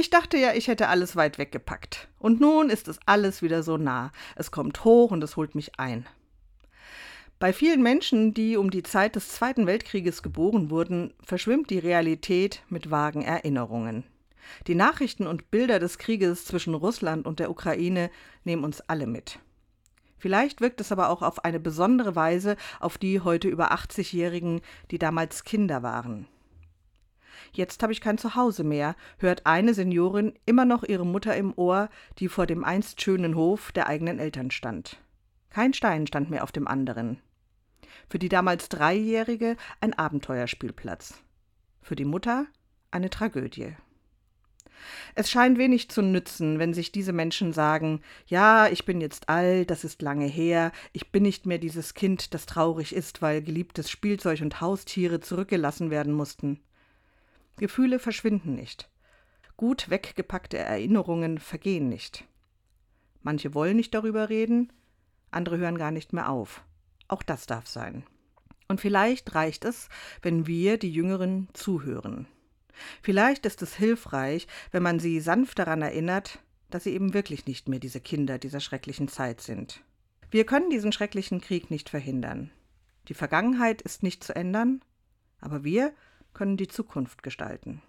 Ich dachte ja, ich hätte alles weit weggepackt. Und nun ist es alles wieder so nah. Es kommt hoch und es holt mich ein. Bei vielen Menschen, die um die Zeit des Zweiten Weltkrieges geboren wurden, verschwimmt die Realität mit vagen Erinnerungen. Die Nachrichten und Bilder des Krieges zwischen Russland und der Ukraine nehmen uns alle mit. Vielleicht wirkt es aber auch auf eine besondere Weise auf die heute über 80-Jährigen, die damals Kinder waren. Jetzt habe ich kein Zuhause mehr, hört eine Seniorin immer noch ihre Mutter im Ohr, die vor dem einst schönen Hof der eigenen Eltern stand. Kein Stein stand mehr auf dem anderen. Für die damals Dreijährige ein Abenteuerspielplatz. Für die Mutter eine Tragödie. Es scheint wenig zu nützen, wenn sich diese Menschen sagen, ja, ich bin jetzt alt, das ist lange her, ich bin nicht mehr dieses Kind, das traurig ist, weil geliebtes Spielzeug und Haustiere zurückgelassen werden mussten. Gefühle verschwinden nicht. Gut weggepackte Erinnerungen vergehen nicht. Manche wollen nicht darüber reden, andere hören gar nicht mehr auf. Auch das darf sein. Und vielleicht reicht es, wenn wir, die Jüngeren, zuhören. Vielleicht ist es hilfreich, wenn man sie sanft daran erinnert, dass sie eben wirklich nicht mehr diese Kinder dieser schrecklichen Zeit sind. Wir können diesen schrecklichen Krieg nicht verhindern. Die Vergangenheit ist nicht zu ändern, aber wir können die Zukunft gestalten.